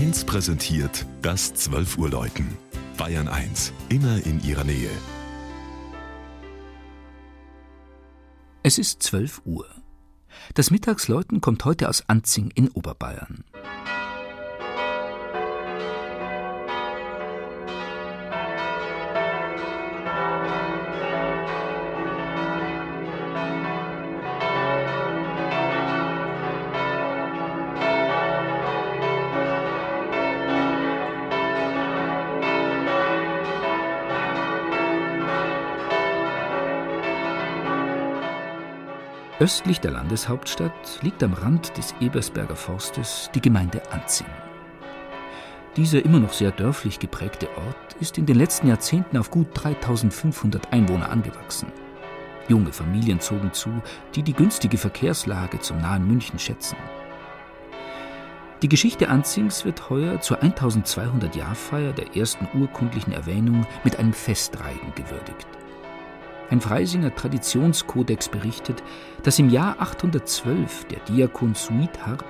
1 präsentiert das 12 Uhr Läuten. Bayern 1, immer in ihrer Nähe. Es ist 12 Uhr. Das Mittagsläuten kommt heute aus Anzing in Oberbayern. Östlich der Landeshauptstadt liegt am Rand des Ebersberger Forstes die Gemeinde Anzing. Dieser immer noch sehr dörflich geprägte Ort ist in den letzten Jahrzehnten auf gut 3500 Einwohner angewachsen. Junge Familien zogen zu, die die günstige Verkehrslage zum nahen München schätzen. Die Geschichte Anzings wird heuer zur 1200-Jahrfeier der ersten urkundlichen Erwähnung mit einem Festreigen gewürdigt. Ein Freisinger Traditionskodex berichtet, dass im Jahr 812 der Diakon Suithard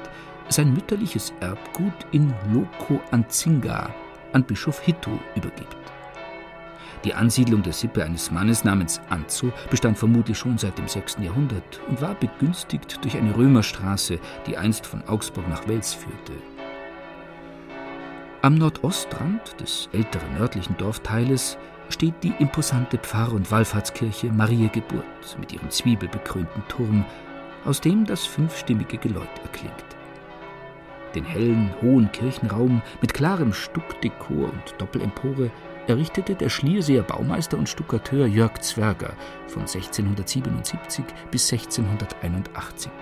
sein mütterliches Erbgut in Loco Anzinga an Bischof Hitto übergibt. Die Ansiedlung der Sippe eines Mannes namens Anzo bestand vermutlich schon seit dem 6. Jahrhundert und war begünstigt durch eine Römerstraße, die einst von Augsburg nach Wels führte. Am Nordostrand des älteren nördlichen Dorfteiles steht die imposante Pfarr- und Wallfahrtskirche Maria Geburt mit ihrem zwiebelbekrönten Turm, aus dem das fünfstimmige Geläut erklingt. Den hellen, hohen Kirchenraum mit klarem Stuckdekor und Doppelempore errichtete der Schlierseer Baumeister und Stuckateur Jörg Zwerger von 1677 bis 1681.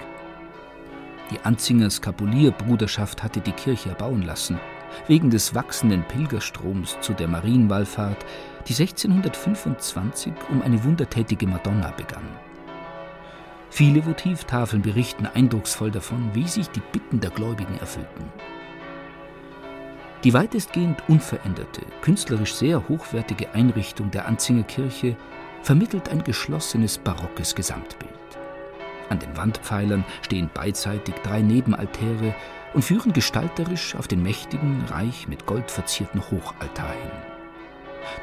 Die Anzinger Skapulierbruderschaft hatte die Kirche erbauen lassen – wegen des wachsenden Pilgerstroms zu der Marienwallfahrt, die 1625 um eine wundertätige Madonna begann. Viele Votivtafeln berichten eindrucksvoll davon, wie sich die Bitten der Gläubigen erfüllten. Die weitestgehend unveränderte, künstlerisch sehr hochwertige Einrichtung der Anzinger Kirche vermittelt ein geschlossenes barockes Gesamtbild. An den Wandpfeilern stehen beidseitig drei Nebenaltäre und führen gestalterisch auf den mächtigen, reich mit Gold verzierten Hochaltar hin.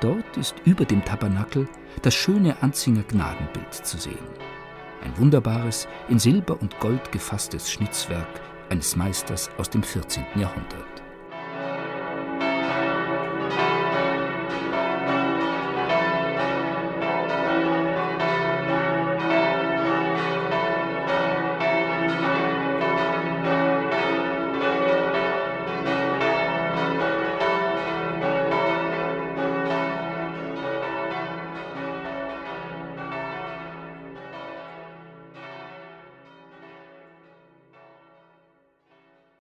Dort ist über dem Tabernakel das schöne Anzinger Gnadenbild zu sehen. Ein wunderbares, in Silber und Gold gefasstes Schnitzwerk eines Meisters aus dem 14. Jahrhundert.